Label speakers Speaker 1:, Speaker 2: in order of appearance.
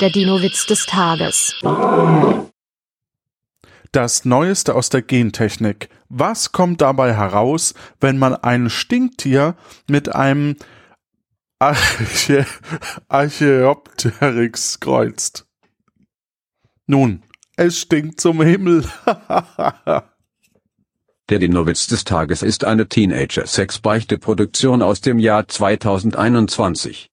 Speaker 1: Der Dino-Witz des Tages.
Speaker 2: Das Neueste aus der Gentechnik. Was kommt dabei heraus, wenn man ein Stinktier mit einem Arche Archeopteryx kreuzt? Nun, es stinkt zum Himmel.
Speaker 3: Der Dino-Witz des Tages ist eine Teenager-Sex-Beichte-Produktion aus dem Jahr 2021.